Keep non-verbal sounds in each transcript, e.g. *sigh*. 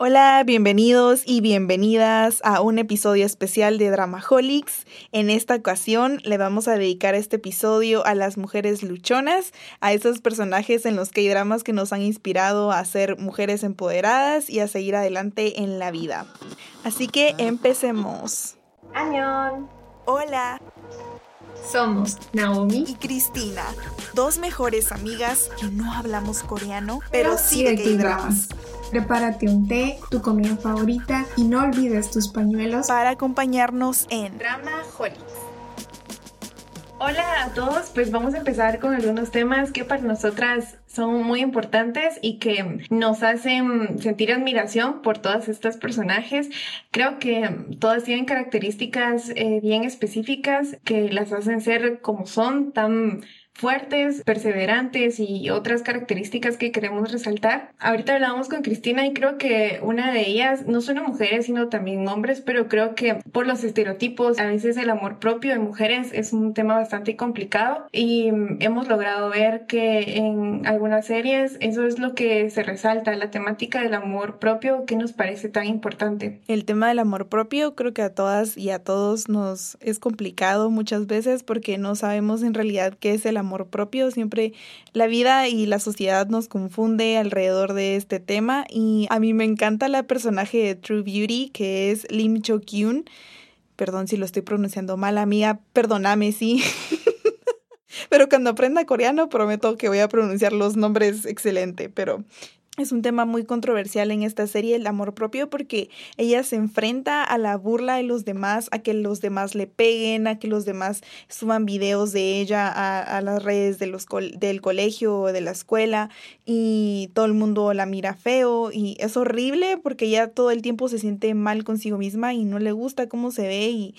Hola, bienvenidos y bienvenidas a un episodio especial de Dramaholics. En esta ocasión le vamos a dedicar este episodio a las mujeres luchonas, a esos personajes en los que hay dramas que nos han inspirado a ser mujeres empoderadas y a seguir adelante en la vida. Así que empecemos. ¡Añón! Hola. Somos Naomi y Cristina, dos mejores amigas que no hablamos coreano, pero, sí de K-dramas. Prepárate un té, tu comida favorita y no olvides tus pañuelos para acompañarnos en Drama Holics. Hola a todos, pues vamos a empezar con algunos temas que para nosotras son muy importantes y que nos hacen sentir admiración por todas estas personajes. Creo que todas tienen características eh, bien específicas que las hacen ser como son, tan fuertes, perseverantes y otras características que queremos resaltar. Ahorita hablábamos con Cristina y creo que una de ellas, no solo mujeres, sino también hombres, pero creo que por los estereotipos, a veces el amor propio de mujeres es un tema bastante complicado y hemos logrado ver que en algunas series eso es lo que se resalta, la temática del amor propio que nos parece tan importante. El tema del amor propio creo que a todas y a todos nos es complicado muchas veces porque no sabemos en realidad qué es el amor amor propio. Siempre la vida y la sociedad nos confunde alrededor de este tema y a mí me encanta la personaje de True Beauty que es Lim Cho Kyun. Perdón si lo estoy pronunciando mal, amiga, perdóname, sí. *laughs* pero cuando aprenda coreano prometo que voy a pronunciar los nombres excelente, pero es un tema muy controversial en esta serie, el amor propio, porque ella se enfrenta a la burla de los demás, a que los demás le peguen, a que los demás suban videos de ella a, las redes de los del colegio o de la escuela y todo el mundo la mira feo y es horrible porque ella todo el tiempo se siente mal consigo misma y no le gusta cómo se ve y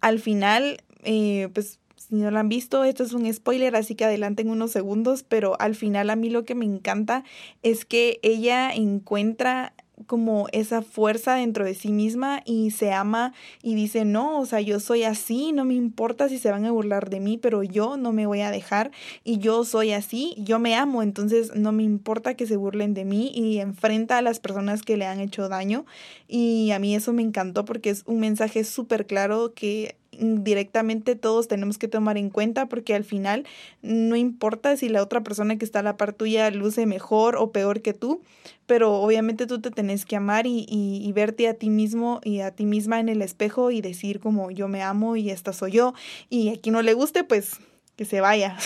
al final, eh, pues si no lo han visto, esto es un spoiler, así que adelanten unos segundos, pero al final a mí lo que me encanta es que ella encuentra como esa fuerza dentro de sí misma y se ama y dice, no, o sea, yo soy así, no me importa si se van a burlar de mí, pero yo no me voy a dejar y yo soy así, yo me amo, entonces no me importa que se burlen de mí y enfrenta a las personas que le han hecho daño y a mí eso me encantó porque es un mensaje súper claro que directamente todos tenemos que tomar en cuenta porque al final no importa si la otra persona que está a la par tuya luce mejor o peor que tú, pero obviamente tú te tenés que amar y, y, y, verte a ti mismo y a ti misma en el espejo y decir como yo me amo y esta soy yo y a quien no le guste pues que se vaya.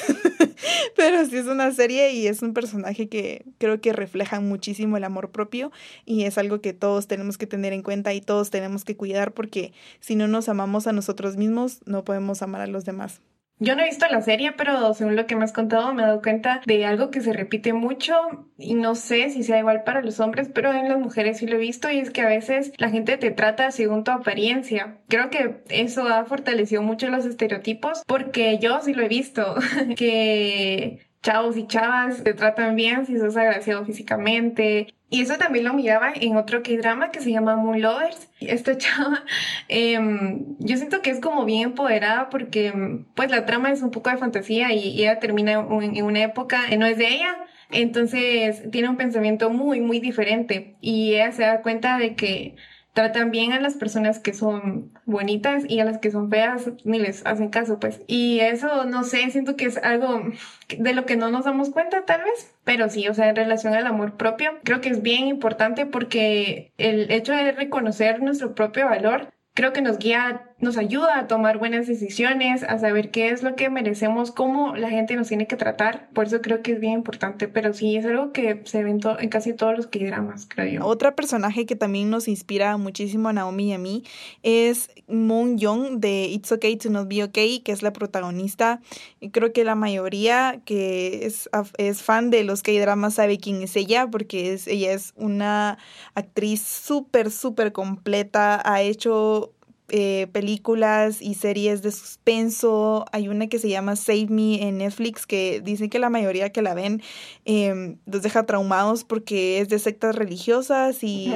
*laughs* Pero sí es una serie y es un personaje que creo que refleja muchísimo el amor propio y es algo que todos tenemos que tener en cuenta y todos tenemos que cuidar porque si no nos amamos a nosotros mismos, no podemos amar a los demás. Yo no he visto la serie, pero según lo que me has contado me he dado cuenta de algo que se repite mucho y no sé si sea igual para los hombres, pero en las mujeres sí lo he visto y es que a veces la gente te trata según tu apariencia. Creo que eso ha fortalecido mucho los estereotipos porque yo sí lo he visto, *laughs* que chavos y chavas te tratan bien si sos agraciado físicamente. Y eso también lo miraba en otro K-drama que se llama Moon Lovers. Esta *laughs* chava, em, yo siento que es como bien empoderada porque pues la trama es un poco de fantasía y ella termina en una época que no es de ella. Entonces tiene un pensamiento muy, muy diferente y ella se da cuenta de que tratan bien a las personas que son bonitas y a las que son feas ni les hacen caso, pues. Y eso, no sé, siento que es algo de lo que no nos damos cuenta tal vez, pero sí, o sea, en relación al amor propio, creo que es bien importante porque el hecho de reconocer nuestro propio valor creo que nos guía, nos ayuda a tomar buenas decisiones, a saber qué es lo que merecemos, cómo la gente nos tiene que tratar. Por eso creo que es bien importante, pero sí es algo que se ve en, en casi todos los K-dramas, creo yo. Otra personaje que también nos inspira muchísimo a Naomi y a mí es Moon Young de It's Okay to Not Be Okay, que es la protagonista. Creo que la mayoría que es, es fan de los K-dramas sabe quién es ella, porque es, ella es una actriz súper, súper completa, ha hecho eh, películas y series de suspenso. Hay una que se llama Save Me en Netflix que dicen que la mayoría que la ven eh, los deja traumados porque es de sectas religiosas *laughs* y,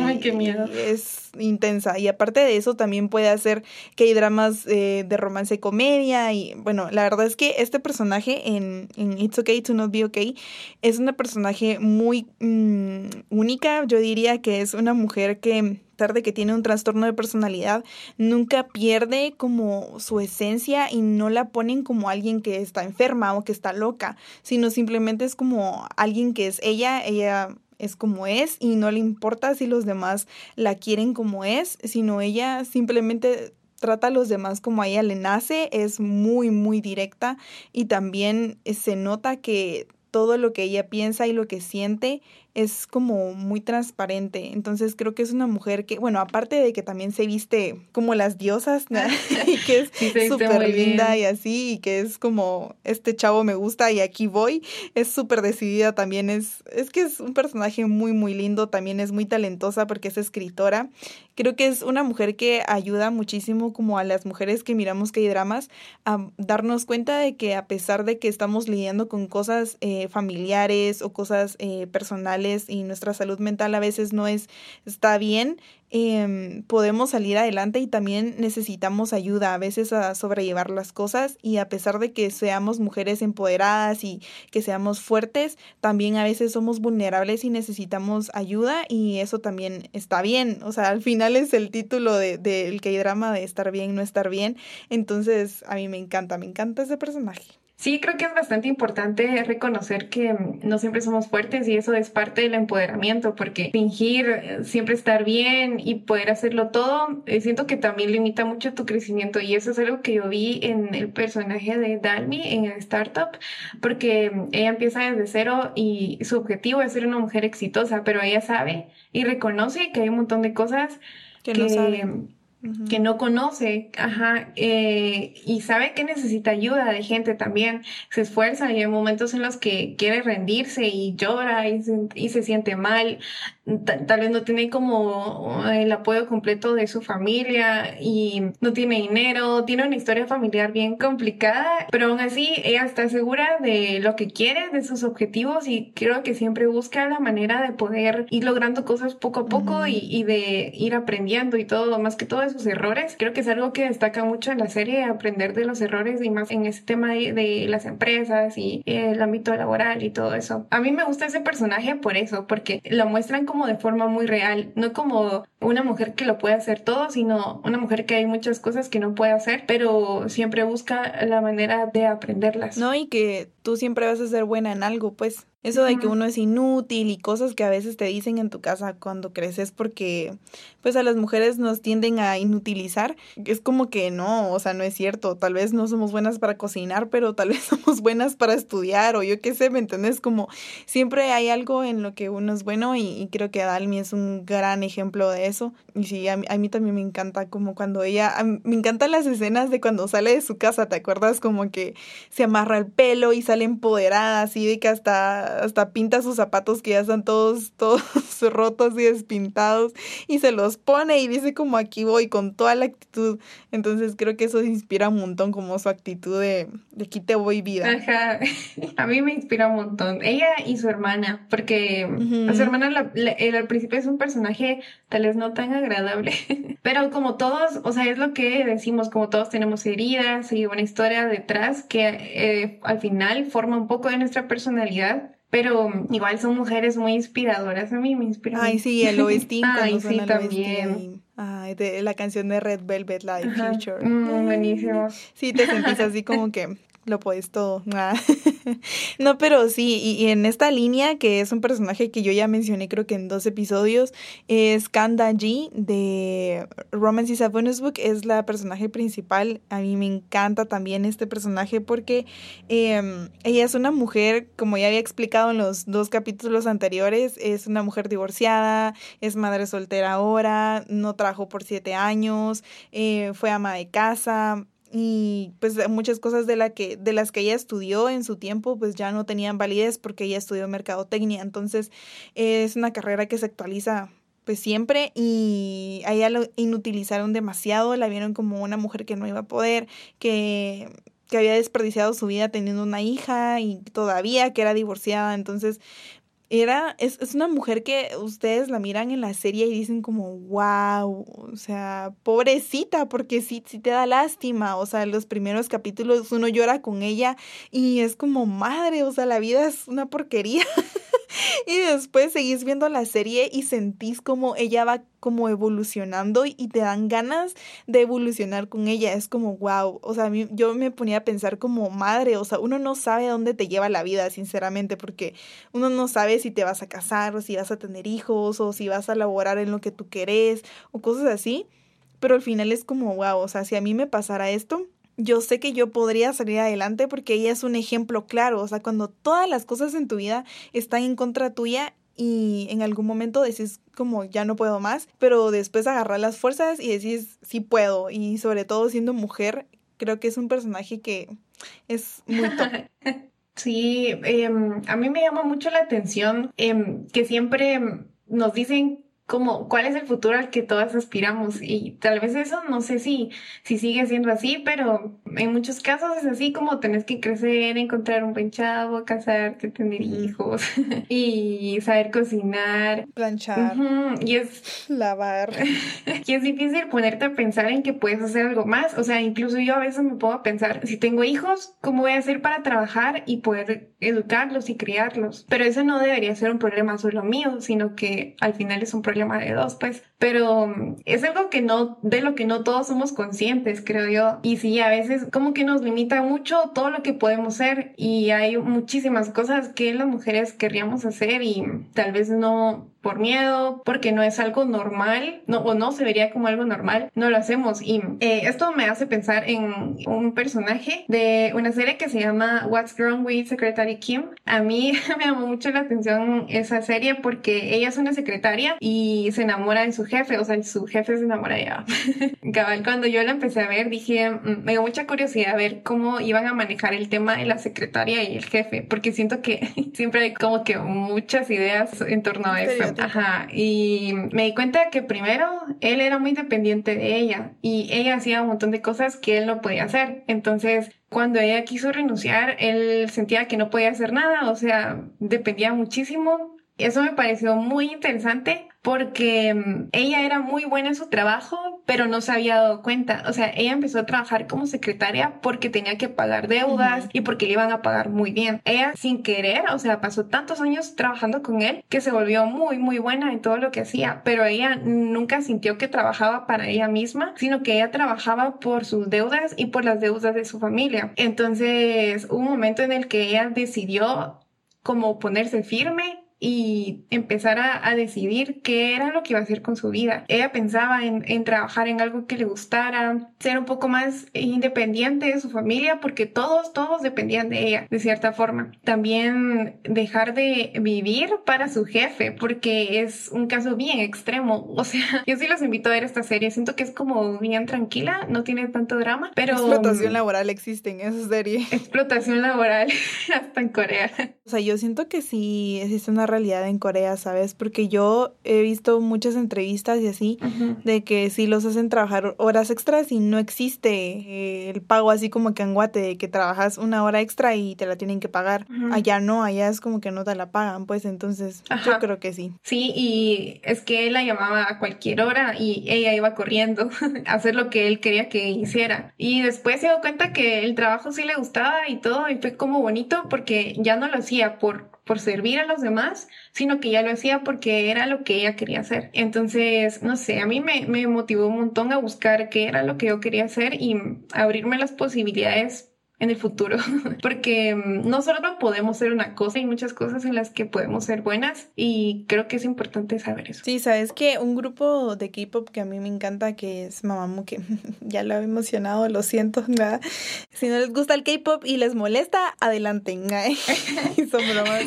es intensa. Y aparte de eso también puede hacer que hay dramas eh, de romance y comedia. Y bueno, la verdad es que este personaje en, en, It's Okay to Not Be Okay es una personaje muy mm, única. Yo diría que es una mujer que de que tiene un trastorno de personalidad, nunca pierde como su esencia y no la ponen como alguien que está enferma o que está loca, sino simplemente es como alguien que es ella, ella es como es y no le importa si los demás la quieren como es, sino ella simplemente trata a los demás como a ella le nace, es muy, muy directa y también se nota que todo lo que ella piensa y lo que siente es como muy transparente. Entonces creo que es una mujer que, bueno, aparte de que también se viste como las diosas, *laughs* *laughs* y que es súper linda y así, y que es como, este chavo me gusta y aquí voy, es súper decidida también, es, es que es un personaje muy, muy lindo, también es muy talentosa porque es escritora. Creo que es una mujer que ayuda muchísimo como a las mujeres que miramos que hay dramas a darnos cuenta de que a pesar de que estamos lidiando con cosas eh, familiares o cosas eh, personales, y nuestra salud mental a veces no es, está bien, eh, podemos salir adelante y también necesitamos ayuda a veces a sobrellevar las cosas y a pesar de que seamos mujeres empoderadas y que seamos fuertes, también a veces somos vulnerables y necesitamos ayuda y eso también está bien. O sea, al final es el título del de, K-drama de estar bien, no estar bien. Entonces, a mí me encanta, me encanta ese personaje. Sí, creo que es bastante importante reconocer que no siempre somos fuertes y eso es parte del empoderamiento, porque fingir eh, siempre estar bien y poder hacerlo todo, eh, siento que también limita mucho tu crecimiento. Y eso es algo que yo vi en el personaje de Dalmi en el startup, porque ella empieza desde cero y su objetivo es ser una mujer exitosa, pero ella sabe y reconoce que hay un montón de cosas que, no sabe que no conoce, ajá, eh, y sabe que necesita ayuda de gente también, se esfuerza y hay momentos en los que quiere rendirse y llora y se, y se siente mal, tal vez no tiene como el apoyo completo de su familia y no tiene dinero, tiene una historia familiar bien complicada, pero aún así ella está segura de lo que quiere, de sus objetivos y creo que siempre busca la manera de poder ir logrando cosas poco a poco y, y de ir aprendiendo y todo, más que todo eso errores. Creo que es algo que destaca mucho en la serie, aprender de los errores y más en ese tema de, las empresas y el ámbito laboral y todo eso. A mí me gusta ese personaje por eso, porque lo muestran como de forma muy real, no como una mujer que lo puede hacer todo, sino una mujer que hay muchas cosas que no puede hacer, pero siempre busca la manera de aprenderlas. No, y que tú siempre vas a ser buena en algo, pues. Eso de que uno es inútil y cosas que a veces te dicen en tu casa cuando creces porque pues a las mujeres nos tienden a inutilizar. Es como que no, o sea, no es cierto. Tal vez no somos buenas para cocinar, pero tal vez *laughs* somos buenas para estudiar o yo qué sé, ¿me entiendes? Como siempre hay algo en lo que uno es bueno y, creo que Dalmi es un gran ejemplo de eso. Y sí, a mí, a mí también me encanta como cuando ella, me encantan las escenas de cuando sale de su casa, ¿te acuerdas? Como que se amarra el pelo y sale empoderada, así de que hasta hasta pinta sus zapatos que ya están todos, *laughs* todos rotos y despintados y se los pone y dice como aquí voy con toda la actitud. Entonces creo que eso inspira un montón como su actitud de, de aquí te voy vida. Ajá, *laughs* a mí me inspira un montón. Ella y su hermana, porque su hermana al principio es un personaje tal vez no tan agradable, *laughs* pero como todos, o sea, es lo que decimos, como todos tenemos heridas y una historia detrás que eh, al final forma un poco de nuestra personalidad pero igual son mujeres muy inspiradoras. A mí me inspiran. Ay, sí, el OST. *laughs* Ay, sí, también. Ay, de la canción de Red Velvet, la de Future. Mm, buenísimo. *laughs* Sí, te sentís así como que lo puedes todo. *laughs* Ah. no, pero sí, y, en esta línea, que es un personaje que yo ya mencioné creo que en dos episodios, es Kanda G de Romance is a Bonus Book, es la personaje principal. A mí me encanta también este personaje porque em, ella es una mujer, como ya había explicado en los dos capítulos anteriores, es una mujer divorciada, es madre soltera ahora, no trabajó por siete años, eh, fue ama de casa, y pues muchas cosas de, la que, de las que ella estudió en su tiempo pues ya no tenían validez porque ella estudió mercadotecnia, entonces es una carrera que se actualiza pues siempre y a ella lo inutilizaron demasiado, la vieron como una mujer que no iba a poder, que, que había desperdiciado su vida teniendo una hija y todavía que era divorciada, entonces era, es, es, una mujer que ustedes la miran en la serie y dicen como, wow, o sea, pobrecita, porque sí, sí te da lástima, o sea, en los primeros capítulos uno llora con ella y es como, madre, o sea, la vida es una porquería. *laughs* *laughs* y después seguís viendo la serie y sentís como ella va como evolucionando y te dan ganas de evolucionar con ella. Es como, wow, o sea, yo me ponía a pensar como madre, o sea, uno no sabe a dónde te lleva la vida, sinceramente, porque uno no sabe si te vas a casar o si vas a tener hijos o si vas a laborar en lo que tú querés o cosas así. Pero al final es como, wow, o sea, si a mí me pasara esto, yo sé que yo podría salir adelante porque ella es un ejemplo claro, o sea, cuando todas las cosas en tu vida están en contra tuya y en algún momento decís como ya no puedo más, pero después agarrar las fuerzas y decís sí puedo y sobre todo siendo mujer, creo que es un personaje que es muy top. *laughs* Sí, em, a mí me llama mucho la atención em, que siempre nos dicen como cuál es el futuro al que todas aspiramos y tal vez eso no sé si, si sigue siendo así, pero en muchos casos es así como tenés que crecer, encontrar un buen chavo, casarte, tener hijos *laughs* y saber cocinar, planchar. Y es lavar. *laughs* y es difícil ponerte a pensar en que puedes hacer algo más, o sea, incluso yo a veces me pongo a pensar, si tengo hijos, ¿cómo voy a hacer para trabajar y poder educarlos y criarlos? Pero eso no debería ser un problema solo mío, sino que al final es un problema de dos, pues. Pero mm, es algo que no, de lo que no todos somos conscientes, creo yo. Y sí, a veces como que nos limita mucho todo lo que podemos ser y hay muchísimas cosas que las mujeres querríamos hacer y tal vez no por miedo, porque no es algo normal, no, o no se vería como algo normal, no lo hacemos. Y eh, esto me hace pensar en un personaje de una serie que se llama What's Wrong with Secretary Kim. A mí *laughs* me llamó mucho la atención esa serie porque ella es una secretaria y se enamora de su jefe, o sea, su jefe se enamora de ella. *laughs* Cabal, cuando yo la empecé a ver, dije, mm, me dio mucha curiosidad ver cómo iban a manejar el tema de la secretaria y el jefe, porque siento que *laughs* siempre hay como que muchas ideas en torno a eso. Ajá, y me di cuenta que primero él era muy dependiente de ella y ella hacía un montón de cosas que él no podía hacer. Entonces, cuando ella quiso renunciar, él sentía que no podía hacer nada, o sea, dependía muchísimo. Eso me pareció muy interesante porque mm, ella era muy buena en su trabajo, pero no se había dado cuenta. O sea, ella empezó a trabajar como secretaria porque tenía que pagar deudas y porque le iban a pagar muy bien. Ella sin querer, o sea, pasó tantos años trabajando con él que se volvió muy, muy buena en todo lo que hacía, pero ella nunca sintió que trabajaba para ella misma, sino que ella trabajaba por sus deudas y por las deudas de su familia. Entonces, hubo un momento en el que ella decidió como ponerse firme y empezar a, decidir qué era lo que iba a hacer con su vida. Ella pensaba en, en, trabajar en algo que le gustara, ser un poco más independiente de su familia, porque todos, todos dependían de ella, de cierta forma. También dejar de vivir para su jefe, porque es un caso bien extremo. *laughs* O sea, yo sí los invito a ver esta serie. Siento que es como bien tranquila, no tiene tanto drama, pero... Explotación laboral existe en esa serie. Explotación laboral, *laughs* hasta en Corea. O sea, yo siento que sí existe una realidad en Corea, ¿sabes? Porque yo he visto muchas entrevistas y así, de que sí los hacen trabajar horas extras y no existe el pago así como que en Guate, de que trabajas una hora extra y te la tienen que pagar. Allá no, allá es como que no te la pagan, pues entonces yo creo que sí. Sí, y es que él la llamaba a cualquier hora y ella iba corriendo *laughs* a hacer lo que él quería que hiciera. Y después se dio cuenta que el trabajo sí le gustaba y todo, y fue como bonito porque ya no lo hacía por por servir a los demás, sino que ya lo hacía porque era lo que ella quería hacer. Entonces, no sé, a mí me, me motivó un montón a buscar qué era lo que yo quería hacer y abrirme las posibilidades en el futuro, *laughs* porque mm, no solo podemos ser una cosa, hay muchas cosas en las que podemos ser buenas y creo que es importante saber eso. Sí, sabes que un grupo de K-pop que a mí me encanta, que es Mamamoo, que *laughs* ya lo he emocionado, lo siento, *laughs* ¿verdad? si no les gusta el K-pop y les molesta, son bromas.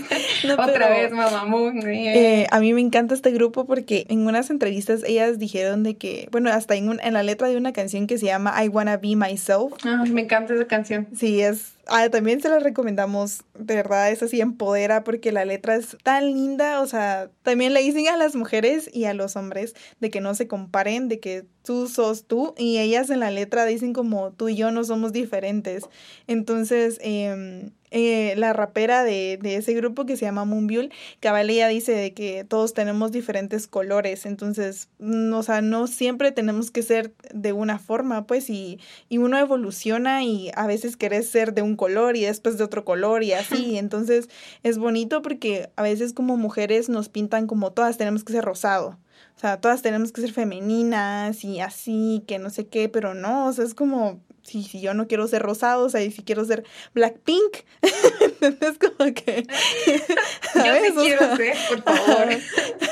Otra vez Mamamoo. Eh, a mí me encanta este grupo porque en unas entrevistas ellas dijeron de que, bueno, hasta en, en la letra de una canción que se llama I Wanna Be Myself. Ah, me encanta esa canción Sí, es ah, también se la recomendamos, de verdad, es así, empodera porque la letra es tan linda, o sea, también le dicen a las mujeres y a los hombres de que no se comparen, de que tú sos tú y ellas en la letra dicen como tú y yo no somos diferentes. Entonces, eh, eh, la rapera de, de, ese grupo que se llama Moonbyul, cabal ella dice de que todos tenemos diferentes colores, entonces, no, mm, o sea, no siempre tenemos que ser de una forma, pues, y, y uno evoluciona y a veces querés ser de un color y después de otro color y así, *laughs* entonces es bonito porque a veces como mujeres nos pintan como todas tenemos que ser rosado. O sea, todas tenemos que ser femeninas y así, que no sé qué, pero no, o sea, es como, si, si yo no quiero ser rosado, o sea, y si quiero ser Blackpink, *laughs* es como que... *laughs* ¿sabes? Yo sí quiero ser, por favor.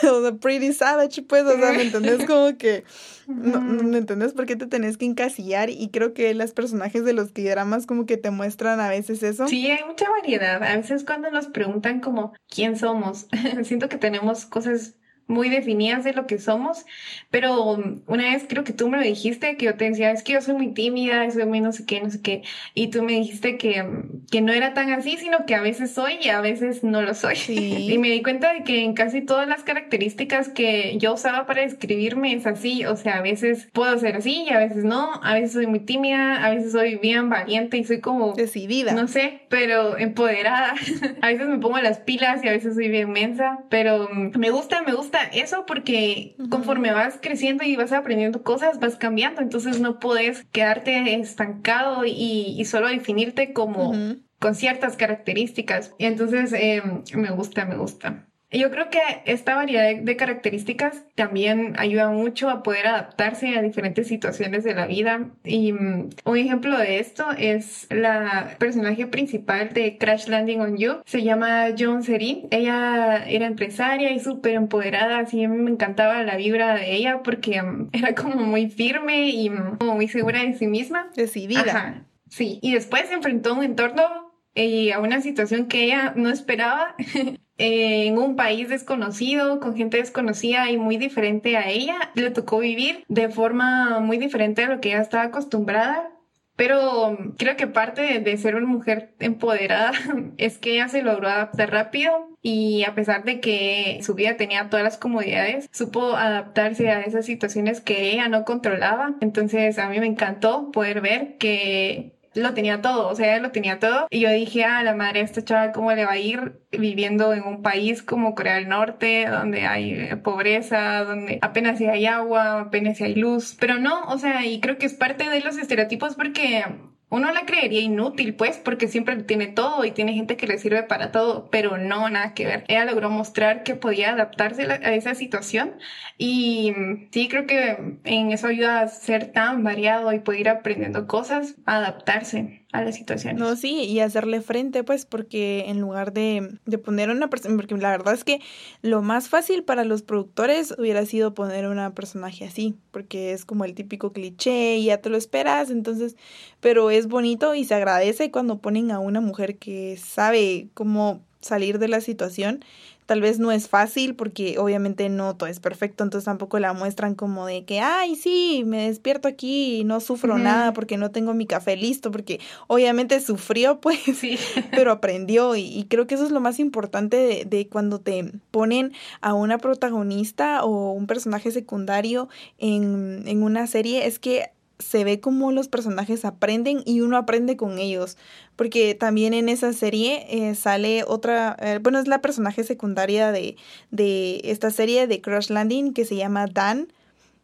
*laughs* o sea, Pretty Savage, pues, o sea, ¿me entendés? Como que... No, ¿Me entendés por qué te tenés que encasillar? Y creo que los personajes de los dramas como que te muestran a veces eso. Sí, hay mucha variedad. A veces cuando nos preguntan como quién somos, siento que tenemos cosas muy definidas de lo que somos, pero una vez creo que tú me lo dijiste, que yo te decía, es que yo soy muy tímida, soy muy no sé qué, no sé qué, y tú me dijiste que, que no era tan así, sino que a veces soy y a veces no lo soy. *laughs* Y me di cuenta de que en casi todas las características que yo usaba para describirme es así, o sea, a veces puedo ser así y a veces no, a veces soy muy tímida, a veces soy bien valiente y soy como... Decidida. No sé, pero empoderada. *laughs* a veces me pongo las pilas y a veces soy bien mensa, pero me gusta, me gusta eso porque conforme vas creciendo y vas aprendiendo cosas, vas cambiando. Entonces no puedes quedarte estancado y, solo definirte como con ciertas características. Y entonces em, me gusta, me gusta. Yo creo que esta variedad de características también ayuda mucho a poder adaptarse a diferentes situaciones de la vida. Y mm, un ejemplo de esto es la personaje principal de Crash Landing on You. Se llama John Seri. Ella era empresaria y súper empoderada. Así me encantaba la vibra de ella porque mm, era como muy firme y mm, como muy segura de sí misma. Decidida. Ajá, sí. Y después se enfrentó a un entorno y a una situación que ella no esperaba *laughs* en un país desconocido, con gente desconocida y muy diferente a ella. Le tocó vivir de forma muy diferente a lo que ella estaba acostumbrada. Pero creo que parte de, ser una mujer empoderada *laughs* es que ella se logró adaptar rápido y a pesar de que su vida tenía todas las comodidades, supo adaptarse a esas situaciones que ella no controlaba. Entonces a mí me encantó poder ver que lo tenía todo, o sea, él lo tenía todo. Y yo dije, ah, la madre, esta chava, ¿cómo le va a ir viviendo en un país como Corea del Norte, donde hay eh, pobreza, donde apenas hay agua, apenas hay luz? Pero no, o sea, y creo que es parte de los estereotipos porque uno la creería inútil, pues, porque siempre tiene todo y tiene gente que le sirve para todo, pero no, nada que ver. Ella logró mostrar que podía adaptarse a esa situación y sí, creo que en eso ayuda a ser tan variado y poder ir aprendiendo cosas, adaptarse a las situaciones. No, sí, y hacerle frente, pues, porque en lugar de, de poner una persona, porque la verdad es que lo más fácil para los productores hubiera sido poner una personaje así, porque es como el típico cliché y ya te lo esperas, entonces, pero es bonito y se agradece cuando ponen a una mujer que sabe cómo salir de la situación Tal vez no es fácil porque obviamente no todo es perfecto, entonces tampoco la muestran como de que, ay, sí, me despierto aquí y no sufro nada porque no tengo mi café listo, porque obviamente sufrió, *laughs* pues, sí. pero aprendió y, creo que eso es lo más importante de, de, cuando te ponen a una protagonista o un personaje secundario en, en una serie, es que se ve como los personajes aprenden y uno aprende con ellos. Porque también en esa serie eh, sale otra, eh, bueno, es la personaje secundaria de, de esta serie de Crash Landing que se llama Dan.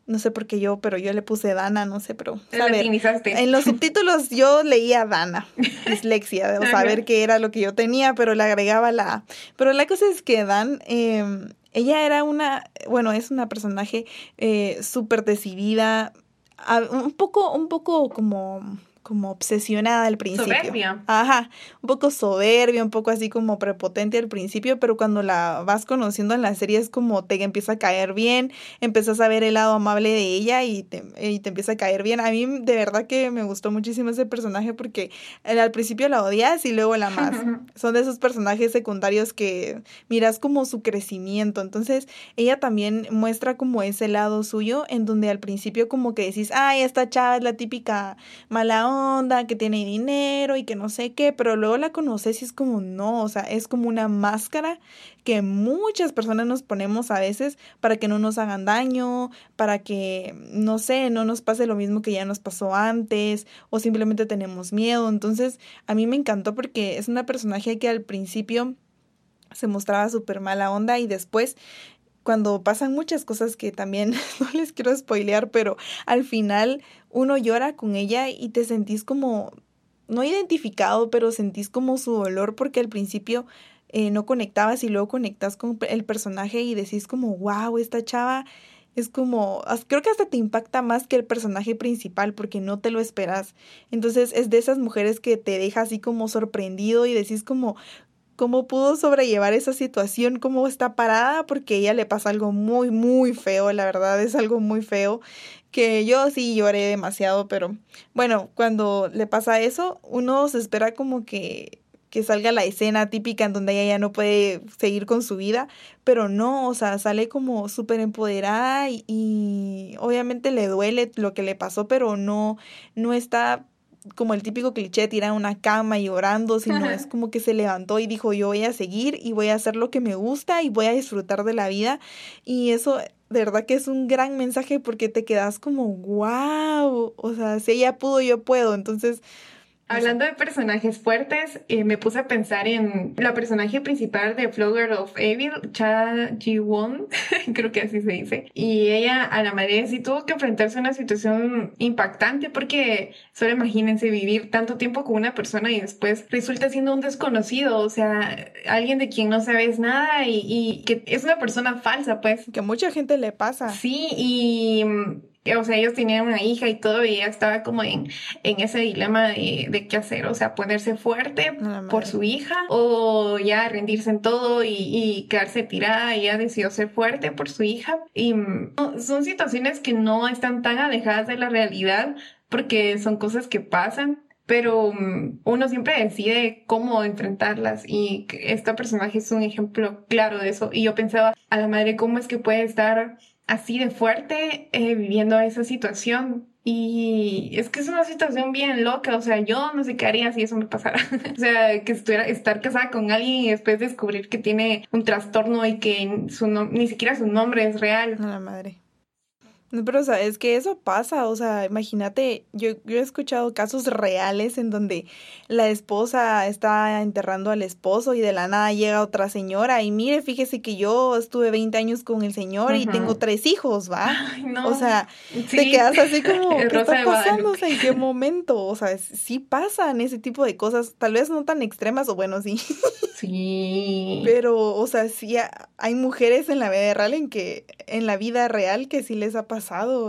No sé por qué yo, pero yo le puse Dana, no sé, pero... en los subtítulos yo leía Dana, *laughs* dislexia, de saber qué era lo que yo tenía, pero le agregaba la... Pero la cosa es que Dan, em, ella era una, bueno, es una personaje eh, súper decidida, un poco, un poco como como obsesionada al principio. Soberbia. Ajá, un poco soberbia, un poco así como prepotente al principio, pero cuando la vas conociendo en la serie es como te empieza a caer bien, empiezas a ver el lado amable de ella y te, y te empieza a caer bien. A mí de verdad que me gustó muchísimo ese personaje porque al principio la odias y luego la amas. *laughs* Son de esos personajes secundarios que miras como su crecimiento. Entonces ella también muestra como ese lado suyo en donde al principio como que decís, ay, esta chava es la típica mala onda, que tiene dinero y que no sé qué, pero luego la conoces y es como no, o sea, es como una máscara que muchas personas nos ponemos a veces para que no nos hagan daño, para que, no sé, no nos pase lo mismo que ya nos pasó antes o simplemente tenemos miedo. Entonces, a mí me encantó porque es una personaje que al principio se mostraba súper mala onda y después cuando pasan muchas cosas que también *laughs* no les quiero spoilear, pero al final uno llora con ella y te sentís como, no identificado, pero sentís como su dolor porque al principio eh, no conectabas y luego conectas con el personaje y decís como, wow, esta chava es como, creo que hasta te impacta más que el personaje principal porque no te lo esperas. Entonces es de esas mujeres que te deja así como sorprendido y decís como, cómo pudo sobrellevar esa situación, cómo está parada, porque a ella le pasa algo muy, muy feo, la verdad es algo muy feo, que yo sí lloré demasiado, pero bueno, cuando le pasa eso, uno se espera como que que salga la escena típica en donde ella ya no puede seguir con su vida, pero no, o sea, sale como súper empoderada y, y, obviamente le duele lo que le pasó, pero no, no está como el típico cliché tirar una cama llorando, sino es como que se levantó y dijo yo voy a seguir y voy a hacer lo que me gusta y voy a disfrutar de la vida y eso de verdad que es un gran mensaje porque te quedas como wow, o sea, si ella pudo yo puedo, entonces Hablando de personajes fuertes, eh, me puse a pensar en la personaje principal de Flower of Evil, Cha Ji-won, *laughs* creo que así se dice. Y ella a la madre sí tuvo que enfrentarse a una situación impactante porque solo imagínense vivir tanto tiempo con una persona y después resulta siendo un desconocido, o sea, alguien de quien no sabes nada y, y que es una persona falsa, pues. Que a mucha gente le pasa. Sí, y o sea, ellos tenían una hija y todo, y ella estaba como en, en ese dilema de, de qué hacer, o sea, ponerse fuerte por su hija o ya rendirse en todo y, y quedarse tirada, ella decidió ser fuerte por su hija. Y mm, son situaciones que no están tan alejadas de la realidad porque son cosas que pasan, pero mm, uno siempre decide cómo enfrentarlas y esta personaje es un ejemplo claro de eso. Y yo pensaba, a la madre, ¿cómo es que puede estar así de fuerte eh, viviendo esa situación. Y es que es una situación bien loca, o sea, yo no sé qué haría si eso me pasara. *laughs* o sea, que estuviera, estar casada con alguien y después descubrir que tiene un trastorno y que su ni siquiera su nombre es real. A la madre. Pero, o sea, es que eso pasa, o sea, imagínate, yo, yo he escuchado casos reales en donde la esposa está enterrando al esposo y de la nada llega otra señora y mire, fíjese que yo estuve 20 años con el señor y tengo tres hijos, ¿va? O sea, te quedas así como, *laughs* ¿qué está pasando? O sea, ¿en qué momento? O sea, sí pasan ese tipo de cosas, tal vez no tan extremas o bueno, sí. Sí. Pero, o sea, sí hay mujeres en la vida real en que, en la vida real que sí les ha pasado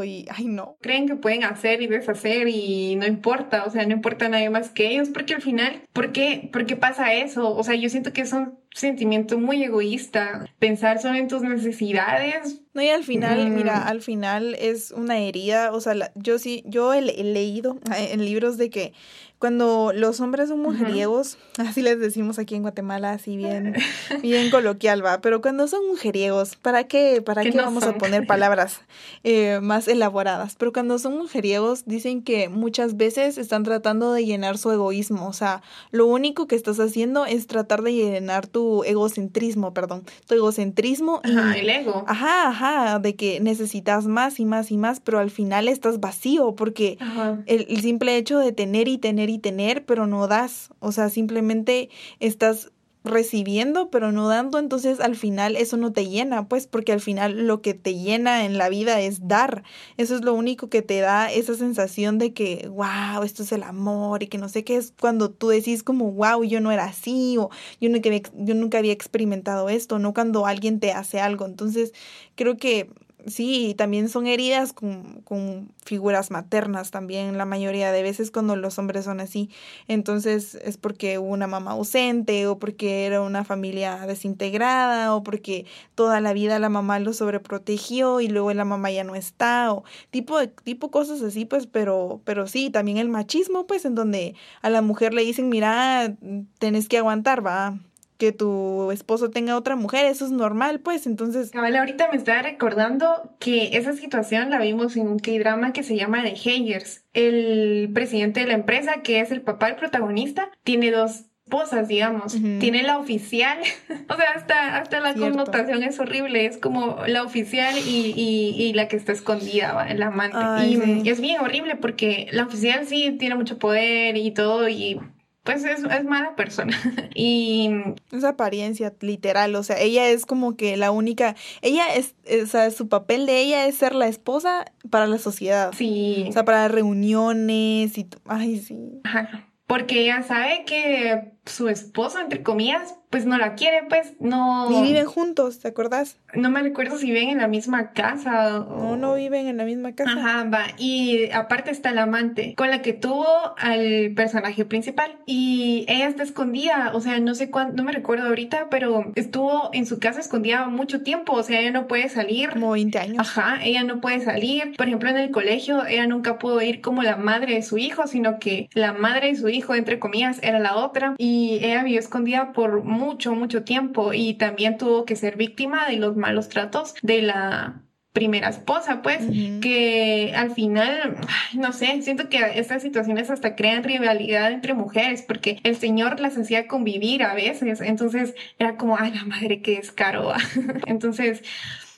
y, ay no. Creen que pueden hacer y deshacer y no importa, o sea, no importa nadie más que ellos, porque al final, ¿por qué, ¿por qué pasa eso? O sea, yo siento que es un sentimiento muy egoísta, pensar solo en tus necesidades. No, y al final, mira, al final es una herida, o sea, yo sí, yo he leído *laughs* en libros de que cuando los hombres son mujeriegos, *laughs* así les decimos aquí en Guatemala, así bien, *laughs* bien coloquial va, pero cuando son mujeriegos, ¿para qué, para qué vamos a poner palabras eh, más elaboradas? Pero cuando son mujeriegos, dicen que muchas veces están tratando de llenar su egoísmo, o sea, lo único que estás haciendo es tratar de llenar tu egocentrismo, perdón, tu egocentrismo. Ajá, el ego. Ajá, ajá, de que necesitas más y más y más, pero al final estás vacío porque el, el simple hecho de tener y tener y tener, pero no das. O sea, simplemente estás recibiendo, pero no dando, entonces al final eso no te llena, pues porque al final lo que te llena en la vida es dar. Eso es lo único que te da esa sensación de que, wow, esto es el amor y que no sé qué es cuando tú decís como, wow, yo no era así o yo nunca yo nunca había experimentado esto, no cuando alguien te hace algo. Entonces creo que sí, también son heridas con, con, figuras maternas también, la mayoría de veces cuando los hombres son así. Entonces es porque hubo una mamá ausente o porque era una familia desintegrada o porque toda la vida la mamá lo sobreprotegió y luego la mamá ya no está o tipo tipo cosas así, pues, pero pero sí, también el machismo, pues, en donde a la mujer le dicen, "Mira, tenés que aguantar, va." Que tu esposo tenga otra mujer, eso es normal, pues, entonces... Cabal, ahorita me estaba recordando que esa situación la vimos en un K-drama que se llama The Hangers. El presidente de la empresa, que es el papá del protagonista, tiene dos esposas, digamos. Tiene la oficial, *laughs* o sea, hasta, hasta la connotación es horrible, es como la oficial y, y, la que está escondida, la amante. y es bien horrible porque la oficial sí tiene mucho poder y todo y pues es, es mala persona. *laughs* y... Es apariencia, literal. O sea, ella es como que la única... Ella es, o sea, su papel de ella es ser la esposa para la sociedad. Sí. O sea, para reuniones y... Ay, sí. Ajá. Porque ella sabe que su esposo, entre comillas, pues no la quiere, pues no... Ni viven juntos, ¿te acuerdas? No me recuerdo si viven en la misma casa o... No, no viven en la misma casa. Ajá, va. Y aparte está la amante, con la que tuvo al personaje principal. Y ella está escondida, o sea, no sé cuándo, no me recuerdo ahorita, pero estuvo en su casa escondida mucho tiempo, o sea, ella no puede salir. Como 20 años. Ajá, ella no puede salir. Por ejemplo, en el colegio, ella nunca pudo ir como la madre de su hijo, sino que la madre de su hijo, entre comillas, era la otra. Y y ella vivió escondida por mucho, mucho tiempo y también tuvo que ser víctima de los malos tratos de la primera esposa, pues, que al final, no sé, siento que estas situaciones hasta crean rivalidad entre mujeres, porque el señor las hacía convivir a veces, entonces era como, ay, la madre, qué descaro. *laughs* entonces,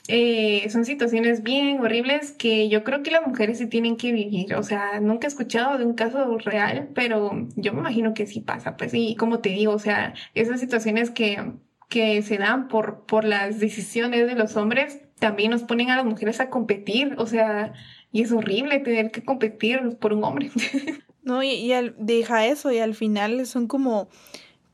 eh, son situaciones bien horribles que yo creo que las mujeres sí tienen que vivir. O sea, nunca he escuchado de un caso real, pero yo me imagino que sí pasa. Pues y como te digo, o sea, esas situaciones que, que se dan por, por las decisiones de los hombres también nos ponen a las mujeres a competir. O sea, y es horrible tener que competir por un hombre. *laughs* No, y, y al, deja eso y al final son como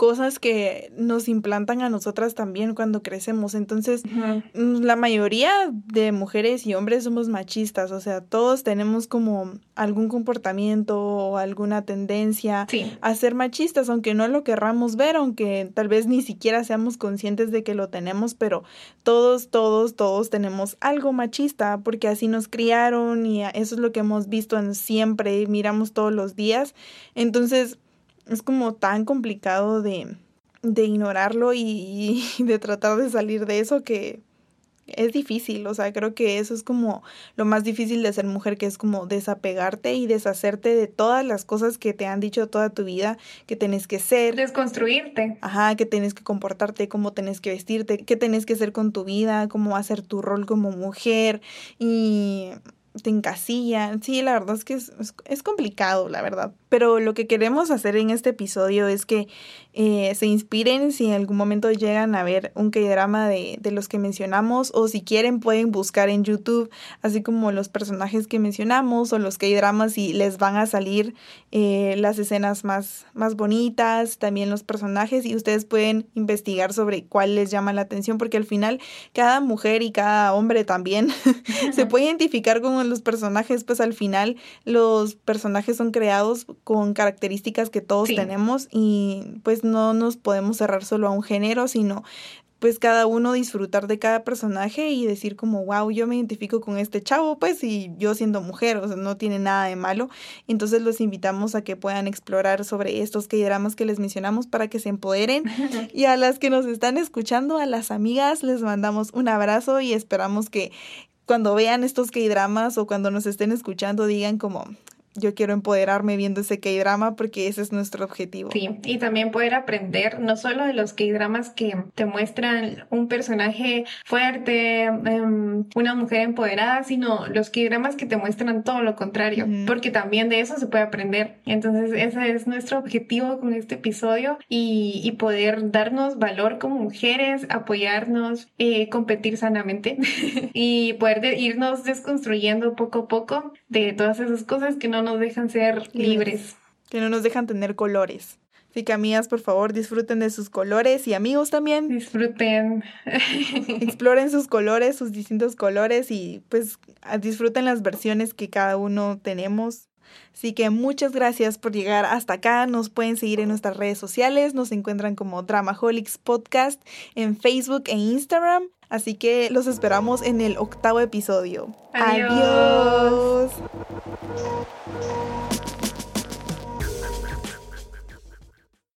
cosas que nos implantan a nosotras también cuando crecemos. Entonces, mm, la mayoría de mujeres y hombres somos machistas, o sea, todos tenemos como algún comportamiento o alguna tendencia a ser machistas, aunque no lo querramos ver, aunque tal vez ni siquiera seamos conscientes de que lo tenemos, pero todos, todos, todos tenemos algo machista, porque así nos criaron y eso es lo que hemos visto en siempre, miramos todos los días. Entonces, es como tan complicado de, de ignorarlo *laughs* y, de tratar de salir de eso que es difícil, o sea, creo que eso es como lo más difícil de ser mujer, que es como desapegarte y deshacerte de todas las cosas que te han dicho toda tu vida, que tenés que ser. Desconstruirte. Ajá, que tenés que comportarte, cómo tenés que vestirte, qué tenés que hacer con tu vida, cómo hacer tu rol como mujer y te encasilla. Sí, la verdad es que es, es, complicado, la verdad. Pero lo que queremos hacer en este episodio es que eh, se inspiren si en algún momento llegan a ver un K-drama de, de, los que mencionamos o si quieren pueden buscar en YouTube así como los personajes que mencionamos o los K-dramas y les van a salir eh, las escenas más, más bonitas, también los personajes y ustedes pueden investigar sobre cuál les llama la atención porque al final cada mujer y cada hombre también *laughs* se puede identificar con los personajes, pues al final los personajes son creados con características que todos tenemos y pues no nos podemos cerrar solo a un género, sino pues cada uno disfrutar de cada personaje y decir como, wow, yo me identifico con este chavo, pues, y yo siendo mujer, o sea, no tiene nada de malo. Entonces los invitamos a que puedan explorar sobre estos K-dramas que les mencionamos para que se empoderen. *laughs* y a las que nos están escuchando, a las amigas, les mandamos un abrazo y esperamos que cuando vean estos K-dramas o cuando nos estén escuchando digan como, yo quiero empoderarme viendo ese K-drama porque ese es nuestro objetivo. Sí, y también poder aprender no solo de los K-dramas que te muestran un personaje fuerte, em, una mujer empoderada, sino los K-dramas que te muestran todo lo contrario, porque también de eso se puede aprender. Entonces, ese es nuestro objetivo con este episodio y, y poder darnos valor como mujeres, apoyarnos, eh, competir sanamente *laughs* y poder irnos desconstruyendo poco a poco de todas esas cosas que no nos dejan ser libres. Que no nos dejan tener colores. Así que amigas, por favor, disfruten de sus colores y amigos también. Disfruten. *laughs* Exploren sus colores, sus distintos colores y pues disfruten las versiones que cada uno tenemos. Así que muchas gracias por llegar hasta acá. Nos pueden seguir en nuestras redes sociales. Nos encuentran como Dramaholics Podcast en Facebook e Instagram. Así que los esperamos en el octavo episodio. Adiós. Adiós.